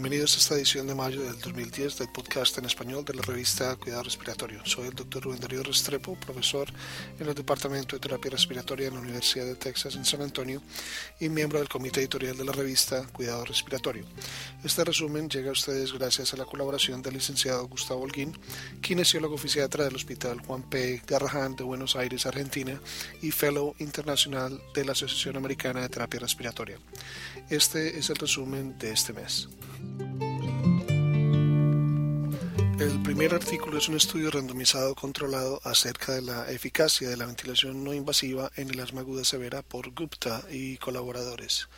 Bienvenidos a esta edición de mayo del 2010 del podcast en español de la revista Cuidado Respiratorio. Soy el doctor Rubén Darío Restrepo, profesor en el Departamento de Terapia Respiratoria en la Universidad de Texas en San Antonio y miembro del comité editorial de la revista Cuidado Respiratorio. Este resumen llega a ustedes gracias a la colaboración del licenciado Gustavo Holguín, kinesiólogo fisiatra del Hospital Juan P. Garrahan de Buenos Aires, Argentina, y fellow internacional de la Asociación Americana de Terapia Respiratoria. Este es el resumen de este mes. El primer artículo es un estudio randomizado controlado acerca de la eficacia de la ventilación no invasiva en el asma aguda severa por Gupta y colaboradores.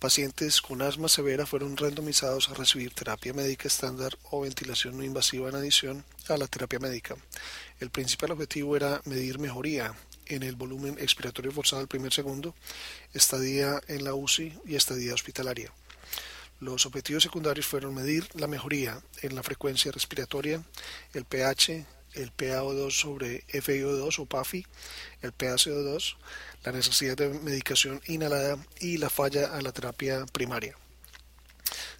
Pacientes con asma severa fueron randomizados a recibir terapia médica estándar o ventilación no invasiva en adición a la terapia médica. El principal objetivo era medir mejoría en el volumen expiratorio forzado del primer segundo, estadía en la UCI y estadía hospitalaria. Los objetivos secundarios fueron medir la mejoría en la frecuencia respiratoria, el pH, el PaO2 sobre FiO2 o PAFI, el PaCO2, la necesidad de medicación inhalada y la falla a la terapia primaria.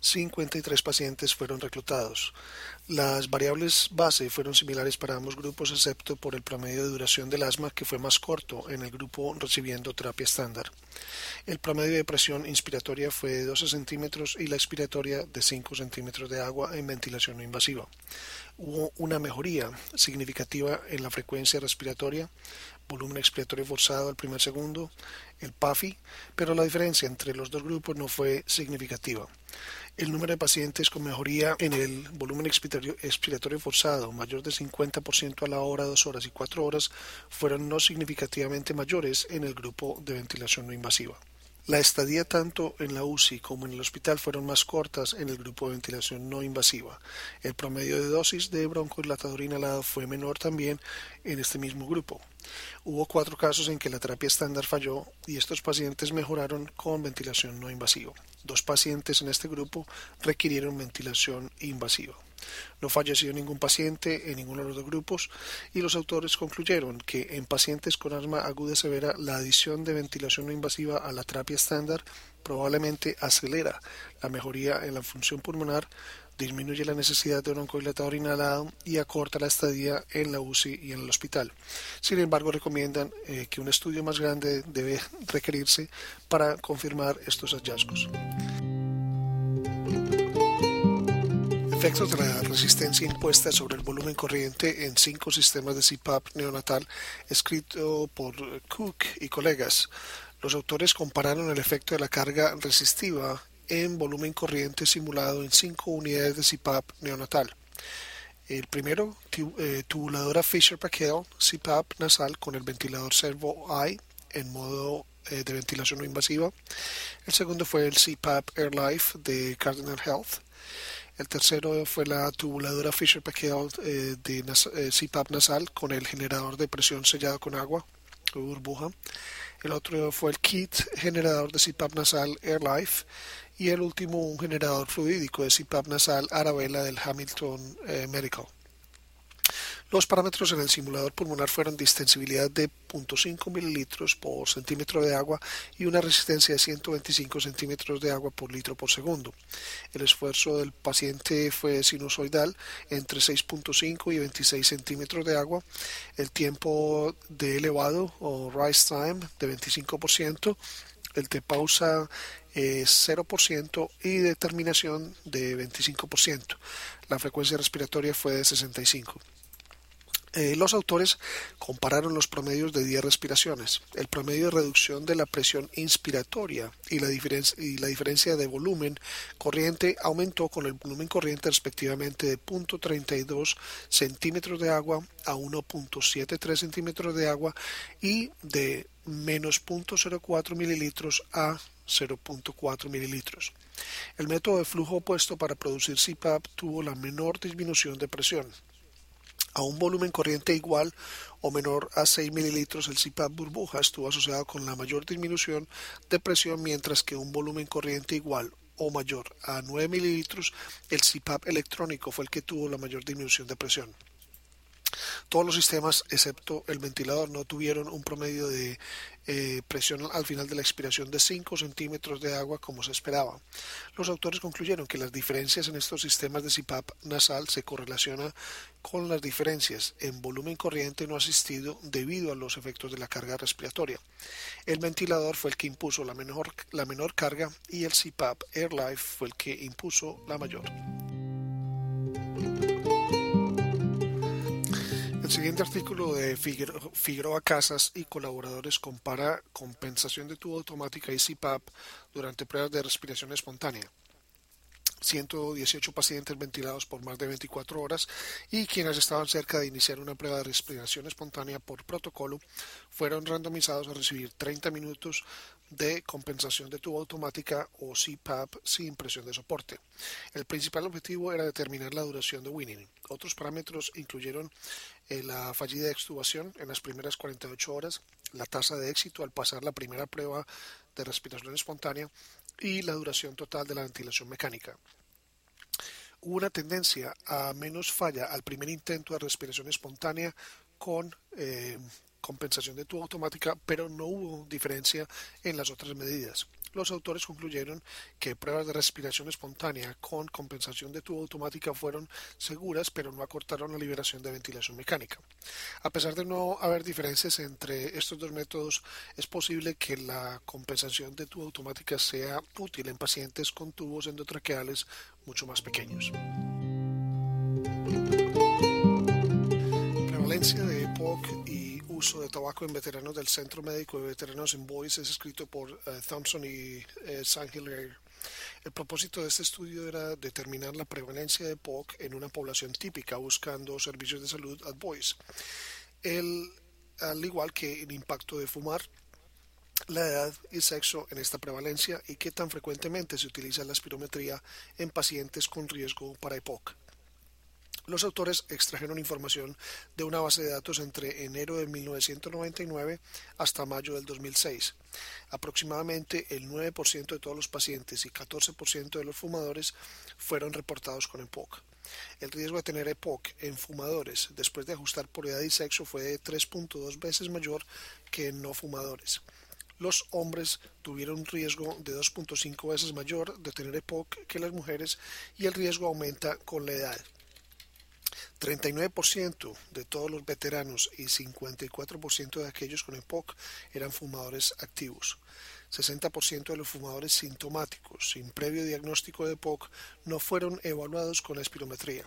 53 pacientes fueron reclutados. Las variables base fueron similares para ambos grupos excepto por el promedio de duración del asma que fue más corto en el grupo recibiendo terapia estándar. El promedio de presión inspiratoria fue de 12 centímetros y la expiratoria de 5 centímetros de agua en ventilación no invasiva. Hubo una mejoría significativa en la frecuencia respiratoria, volumen expiratorio forzado al primer segundo, el PAFI, pero la diferencia entre los dos grupos no fue significativa. El número de pacientes con mejoría en el volumen expiratorio, forzado mayor de 50% a la hora, 2 horas y 4 horas fueron no significativamente mayores en el grupo de ventilación no invasiva. La estadía tanto en la UCI como en el hospital fueron más cortas en el grupo de ventilación no invasiva. El promedio de dosis de broncodilatador inhalado fue menor también en este mismo grupo. Hubo cuatro casos en que la terapia estándar falló y estos pacientes mejoraron con ventilación no invasiva. Dos pacientes en este grupo requirieron ventilación invasiva. No falleció ningún paciente en ninguno de los dos grupos y los autores concluyeron que en pacientes con asma aguda severa la adición de ventilación no invasiva a la terapia estándar probablemente acelera la mejoría en la función pulmonar, disminuye la necesidad de un oncodilatador inhalado y acorta la estadía en la UCI y en el hospital. Sin embargo, recomiendan eh, que un estudio más grande debe requerirse para confirmar estos hallazgos. Efectos de la resistencia impuesta sobre el volumen corriente en cinco sistemas de CPAP neonatal, escrito por Cook y colegas. Los autores compararon el efecto de la carga resistiva en volumen corriente simulado en cinco unidades de CPAP neonatal. El primero, eh, tubuladora Fisher-Paykel CPAP nasal con el ventilador Servo I en modo eh, de ventilación no invasiva. El segundo fue el CPAP AirLife de Cardinal Health. El tercero fue la tubuladora Fisher-Paykel eh, de eh, CPAP nasal con el generador de presión sellado con agua burbuja. El otro fue el kit generador de CPAP nasal AirLife y el último un generador fluídico de CPAP nasal Arabella del Hamilton eh, Medical. Los parámetros en el simulador pulmonar fueron distensibilidad de 0.5 mililitros por centímetro de agua y una resistencia de 125 centímetros de agua por litro por segundo. El esfuerzo del paciente fue sinusoidal entre 6.5 y 26 centímetros de agua. El tiempo de elevado o rise time de 25%. El de pausa es 0% y determinación de 25%. La frecuencia respiratoria fue de 65. Eh, los autores compararon los promedios de 10 respiraciones, el promedio de reducción de la presión inspiratoria y la, diferencia de volumen corriente aumentó con el volumen corriente respectivamente de 0.32 centímetros de agua a 1.73 centímetros de agua y de menos 0.04 mililitros a 0.4 mililitros. El método de flujo opuesto para producir CPAP tuvo la menor disminución de presión, a un volumen corriente igual o menor a 6 mililitros, el CPAP burbuja estuvo asociado con la mayor disminución de presión, mientras que un volumen corriente igual o mayor a 9 mililitros, el CPAP electrónico fue el que tuvo la mayor disminución de presión. Todos los sistemas, excepto el ventilador, no tuvieron un promedio de eh, presión al final de la expiración de 5 centímetros de agua como se esperaba. Los autores concluyeron que las diferencias en estos sistemas de CPAP nasal se correlacionan con las diferencias en volumen corriente no asistido debido a los efectos de la carga respiratoria. El ventilador fue el que impuso la menor, la menor carga y el CPAP AirLife fue el que impuso la mayor. El siguiente artículo de Figueroa Casas y colaboradores compara compensación de tubo automática y CPAP durante pruebas de respiración espontánea. 118 pacientes ventilados por más de 24 horas y quienes estaban cerca de iniciar una prueba de respiración espontánea por protocolo fueron randomizados a recibir 30 minutos de compensación de tubo automática o CPAP sin presión de soporte. El principal objetivo era determinar la duración de winning. Otros parámetros incluyeron eh, la fallida extubación en las primeras 48 horas, la tasa de éxito al pasar la primera prueba de respiración espontánea y la duración total de la ventilación mecánica. Hubo una tendencia a menos falla al primer intento de respiración espontánea con eh, compensación de tubo automática, pero no hubo diferencia en las otras medidas. Los autores concluyeron que pruebas de respiración espontánea con compensación de tubo automática fueron seguras, pero no acortaron la liberación de ventilación mecánica. A pesar de no haber diferencias entre estos dos métodos, es posible que la compensación de tubo automática sea útil en pacientes con tubos endotraqueales mucho más pequeños. Prevalencia de EPOC y uso de tabaco en veteranos del Centro Médico de Veteranos en Boys es escrito por eh, Thompson y eh, El propósito de este estudio era determinar la prevalencia de POC en una población típica buscando servicios de salud at Boys. El, al igual que el impacto de fumar, la edad y sexo en esta prevalencia y qué tan frecuentemente se utiliza la espirometría en pacientes con riesgo para EPOC. Los autores extrajeron información de una base de datos entre enero de 1999 hasta mayo del 2006. Aproximadamente el 9% de todos los pacientes y 14% de los fumadores fueron reportados con EPOC. El riesgo de tener EPOC en fumadores después de ajustar por edad y sexo fue de 3.2 veces mayor que en no fumadores. Los hombres tuvieron un riesgo de 2.5 veces mayor de tener EPOC que las mujeres y el riesgo aumenta con la edad. 39% de todos los veteranos y 54% de aquellos con EPOC eran fumadores activos. 60% de los fumadores sintomáticos sin previo diagnóstico de EPOC no fueron evaluados con espirometría.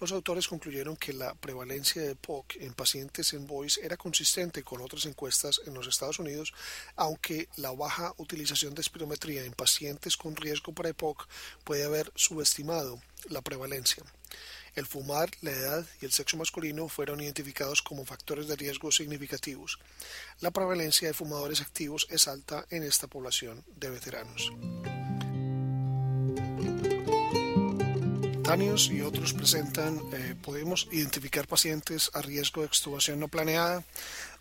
Los autores concluyeron que la prevalencia de EPOC en pacientes en voice era consistente con otras encuestas en los Estados Unidos, aunque la baja utilización de espirometría en pacientes con riesgo para EPOC puede haber subestimado la prevalencia. El fumar, la edad y el sexo masculino fueron identificados como factores de riesgo significativos. La prevalencia de fumadores activos es alta en esta población de veteranos. Danius y otros presentan, eh, podemos identificar pacientes a riesgo de extubación no planeada,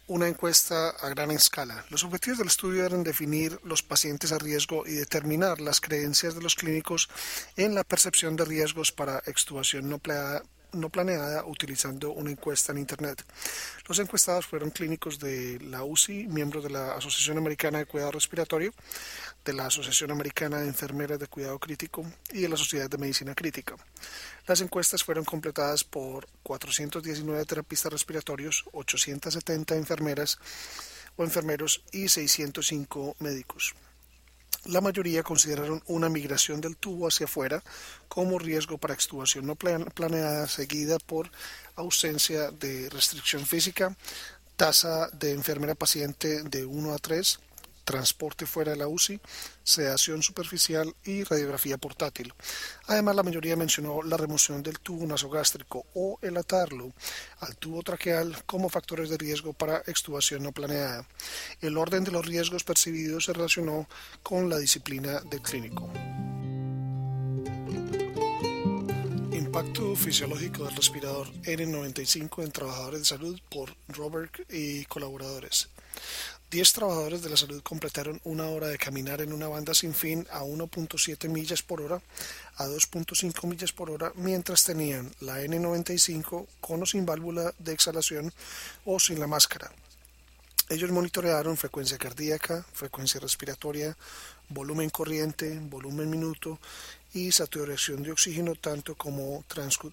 una encuesta a gran escala. Los objetivos del estudio eran definir los pacientes a riesgo y determinar las creencias de los clínicos en la percepción de riesgos para extubación no no planeada utilizando una encuesta en Internet. Los encuestados fueron clínicos de la UCI, miembros de la Asociación Americana de Cuidado Respiratorio, de la Asociación Americana de Enfermeras de Cuidado Crítico y de la Sociedad de Medicina Crítica. Las encuestas fueron completadas por 419 terapistas respiratorios, 870 enfermeras o enfermeros y 605 médicos. La mayoría consideraron una migración del tubo hacia afuera como riesgo para extubación no planeada seguida por ausencia de restricción física, tasa de enfermera paciente de 1 a 3, transporte fuera de la UCI, sedación superficial y radiografía portátil. Además, la mayoría mencionó la remoción del tubo nasogástrico o el atarlo al tubo traqueal como factores de riesgo para extubación no planeada. El orden de los riesgos percibidos se relacionó con la disciplina del clínico. Impacto fisiológico del respirador N95 en trabajadores de salud por Robert y colaboradores. 10 trabajadores de la salud completaron una hora de caminar en una banda sin fin a 1.7 millas por hora a 2.5 millas por hora mientras tenían la N95 con o sin válvula de exhalación o sin la máscara. Ellos monitorearon frecuencia cardíaca, frecuencia respiratoria, volumen corriente, volumen minuto y saturación de oxígeno tanto como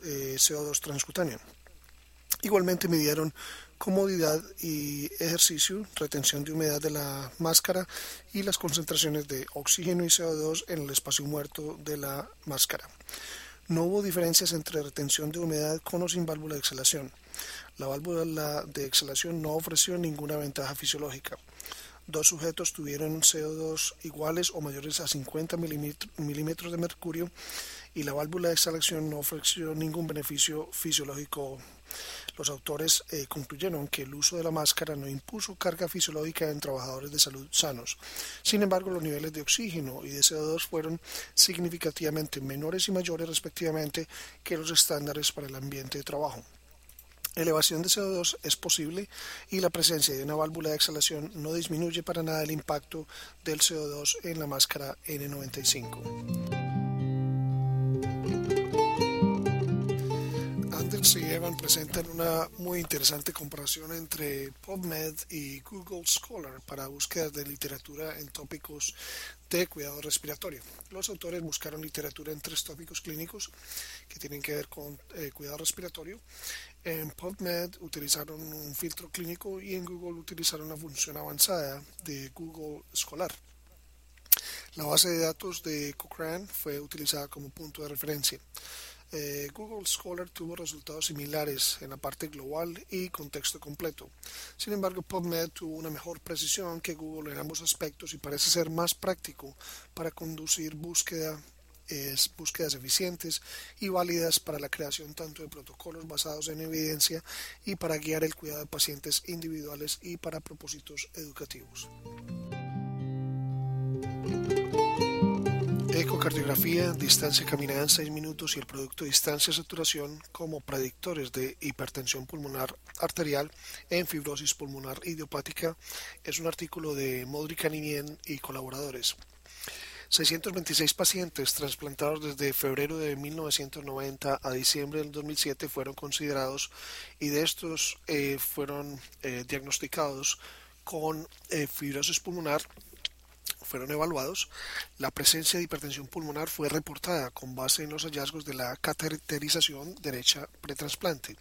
eh, CO2 transcutáneo. Igualmente midieron comodidad y ejercicio, retención de humedad de la máscara y las concentraciones de oxígeno y CO2 en el espacio muerto de la máscara. No hubo diferencias entre retención de humedad con o sin válvula de exhalación. La válvula de exhalación no ofreció ninguna ventaja fisiológica. Dos sujetos tuvieron CO2 iguales o mayores a 50 milímetros de mercurio y la válvula de exhalación no ofreció ningún beneficio fisiológico. Los autores eh, concluyeron que el uso de la máscara no impuso carga fisiológica en trabajadores de salud sanos. Sin embargo, los niveles de oxígeno y de CO2 fueron significativamente menores y mayores respectivamente que los estándares para el ambiente de trabajo elevación de CO2 es posible y la presencia de una válvula de exhalación no disminuye para nada el impacto del CO2 en la máscara N95. Anders y Evan presentan una muy interesante comparación entre PubMed y Google Scholar para búsquedas de literatura en tópicos de cuidado respiratorio. Los autores buscaron literatura en tres tópicos clínicos que tienen que ver con eh, cuidado respiratorio. En PubMed utilizaron un filtro clínico y en Google utilizaron una función avanzada de Google Scholar. La base de datos de Cochrane fue utilizada como punto de referencia. Eh, Google Scholar tuvo resultados similares en la parte global y contexto completo. Sin embargo, PubMed tuvo una mejor precisión que Google en ambos aspectos y parece ser más práctico para conducir búsqueda, búsquedas eficientes y válidas para la creación tanto de protocolos basados en evidencia y para guiar el cuidado de pacientes individuales y para propósitos educativos. Ecocardiografía, distancia caminada en 6 minutos y el producto distancia-saturación como predictores de hipertensión pulmonar arterial en fibrosis pulmonar idiopática es un artículo de Modric Aninien y colaboradores. 626 pacientes trasplantados desde febrero de 1990 a diciembre del 2007 fueron considerados y de estos eh, fueron eh, diagnosticados con eh, fibrosis pulmonar fueron evaluados, la presencia de hipertensión pulmonar fue reportada con base en los hallazgos de la cateterización derecha pretransplante.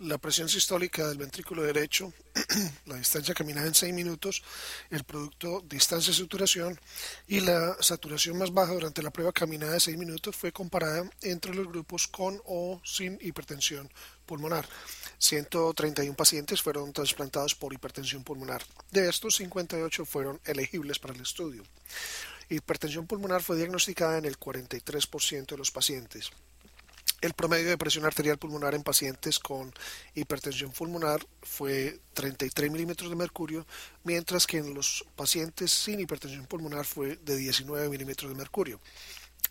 La presión sistólica del ventrículo derecho, la distancia caminada en 6 minutos, el producto distancia saturación y la saturación más baja durante la prueba caminada de 6 minutos fue comparada entre los grupos con o sin hipertensión pulmonar. 131 pacientes fueron trasplantados por hipertensión pulmonar. De estos, 58 fueron elegibles para el estudio. Hipertensión pulmonar fue diagnosticada en el 43% de los pacientes. El promedio de presión arterial pulmonar en pacientes con hipertensión pulmonar fue 33 milímetros de mercurio, mientras que en los pacientes sin hipertensión pulmonar fue de 19 milímetros de mercurio.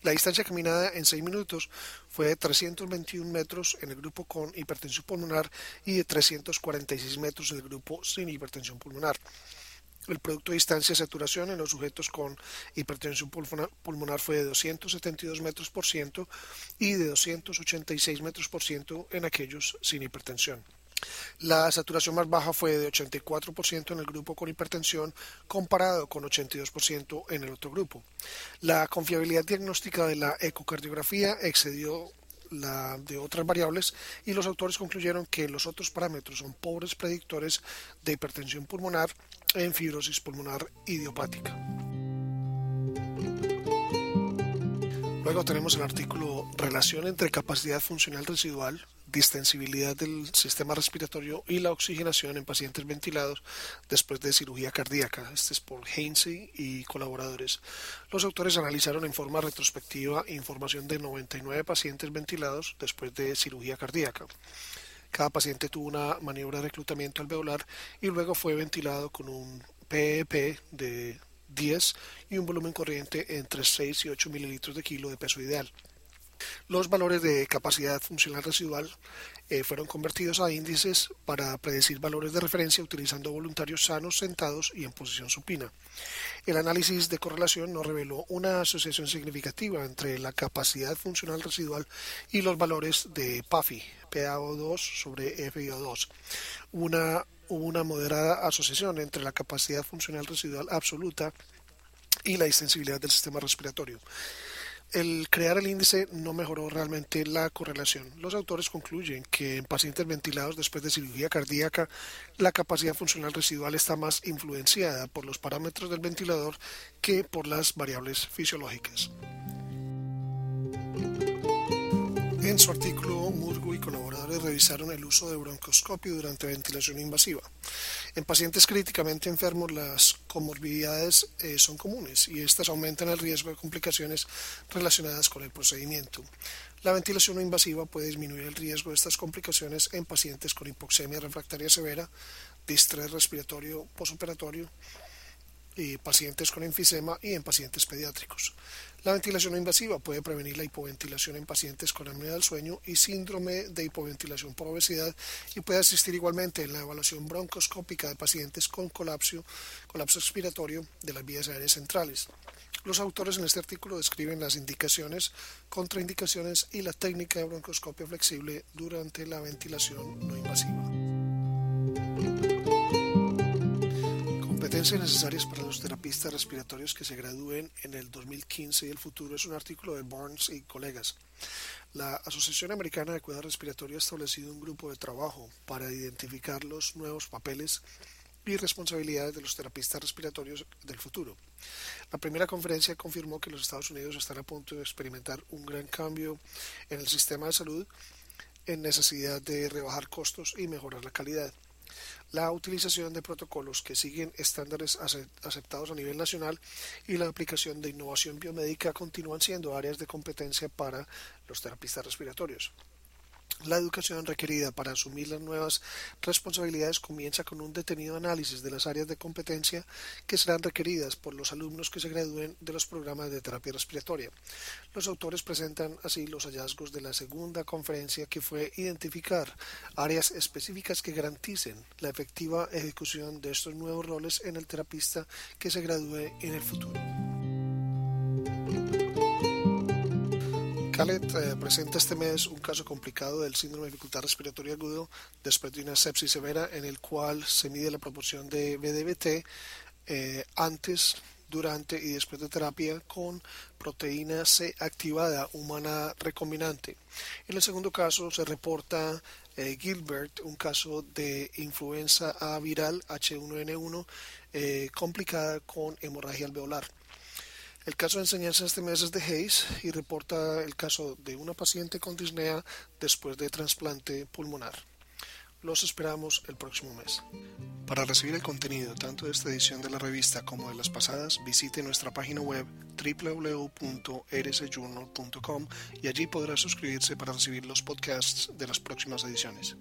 La distancia caminada en 6 minutos fue de 321 metros en el grupo con hipertensión pulmonar y de 346 metros en el grupo sin hipertensión pulmonar. El producto de distancia de saturación en los sujetos con hipertensión pulmonar fue de 272 metros por ciento y de 286 metros por ciento en aquellos sin hipertensión. La saturación más baja fue de 84% en el grupo con hipertensión comparado con 82% en el otro grupo. La confiabilidad diagnóstica de la ecocardiografía excedió la de otras variables y los autores concluyeron que los otros parámetros son pobres predictores de hipertensión pulmonar en fibrosis pulmonar idiopática. Luego tenemos el artículo Relación entre capacidad funcional residual distensibilidad del sistema respiratorio y la oxigenación en pacientes ventilados después de cirugía cardíaca. Este es por Hainsey y colaboradores. Los autores analizaron en forma retrospectiva información de 99 pacientes ventilados después de cirugía cardíaca. Cada paciente tuvo una maniobra de reclutamiento alveolar y luego fue ventilado con un PEP e de 10 y un volumen corriente entre 6 y 8 mililitros de kilo de peso ideal. Los valores de capacidad funcional residual eh, fueron convertidos a índices para predecir valores de referencia utilizando voluntarios sanos sentados y en posición supina. El análisis de correlación no reveló una asociación significativa entre la capacidad funcional residual y los valores de PAFI, PaO2 sobre FiO2. Una, una moderada asociación entre la capacidad funcional residual absoluta y la extensibilidad del sistema respiratorio el crear el índice no mejoró realmente la correlación. Los autores concluyen que en pacientes ventilados después de cirugía cardíaca, la capacidad funcional residual está más influenciada por los parámetros del ventilador que por las variables fisiológicas. En su artículo, Murgu y colaboradores revisaron el uso de broncoscopio durante ventilación invasiva. En pacientes críticamente enfermos, las comorbilidades eh, son comunes y estas aumentan el riesgo de complicaciones relacionadas con el procedimiento. La ventilación invasiva puede disminuir el riesgo de estas complicaciones en pacientes con hipoxemia refractaria severa, distrés respiratorio posoperatorio, y pacientes con enfisema y en pacientes pediátricos. La ventilación invasiva puede prevenir la hipoventilación en pacientes con apnea del sueño y síndrome de hipoventilación por obesidad y puede asistir igualmente en la evaluación broncoscópica de pacientes con colapso, colapso respiratorio de las vías aéreas centrales. Los autores en este artículo describen las indicaciones, contraindicaciones y la técnica de broncoscopio flexible durante la ventilación no invasiva. Competencias necesarias para los terapistas respiratorios que se gradúen en el 2015 y el futuro es un artículo de Barnes y colegas. La Asociación Americana de Cuidado Respiratorio ha establecido un grupo de trabajo para identificar los nuevos papeles y responsabilidades de los terapistas respiratorios del futuro. La primera conferencia confirmó que los Estados Unidos están a punto de experimentar un gran cambio en el sistema de salud en necesidad de rebajar costos y mejorar la calidad la utilización de protocolos que siguen estándares aceptados a nivel nacional y la aplicación de innovación biomédica continúan siendo áreas de competencia para los terapistas respiratorios. La educación requerida para asumir las nuevas responsabilidades comienza con un detenido análisis de las áreas de competencia que serán requeridas por los alumnos que se gradúen de los programas de terapia respiratoria. Los autores presentan así los hallazgos de la segunda conferencia que fue identificar áreas específicas que garanticen la efectiva ejecución de estos nuevos roles en el terapista que se gradúe en el futuro. Khaled eh, presenta este mes un caso complicado del síndrome de dificultad respiratoria agudo después de una sepsis severa en el cual se mide la proporción de BDBT eh, antes, durante y después de terapia con proteína C activada humana recombinante. En el segundo caso se reporta eh, Gilbert, un caso de influenza A viral H1N1 complicada con hemorragia alveolar. El caso de enseñanza este mes es de Hayes y reporta el caso de una paciente con disnea después de trasplante pulmonar. Los esperamos el próximo mes. Para recibir el contenido tanto de esta edición de la revista como de las pasadas, visite nuestra página web www.rsjournal.com y allí podrá suscribirse para recibir los podcasts de las próximas ediciones.